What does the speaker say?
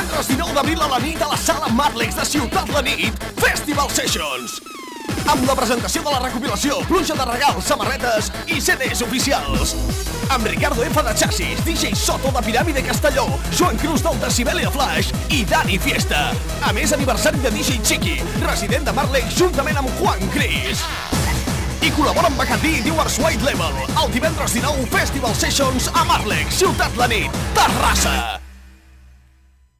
Divendres 19 d'abril a la nit a la sala Marlex de Ciutat la nit, Festival Sessions. Amb la presentació de la recopilació, pluja de regals, samarretes i CDs oficials. Amb Ricardo F. de Chassis, DJ Soto de Piràmide Castelló, Joan Cruz del Decibelia Flash i Dani Fiesta. A més, aniversari de DJ Chiqui, resident de Marlex juntament amb Juan Cris i col·labora amb Bacardí i Dewars White Level. El divendres 19, Festival Sessions a Marlex, Ciutat la nit, Terrassa.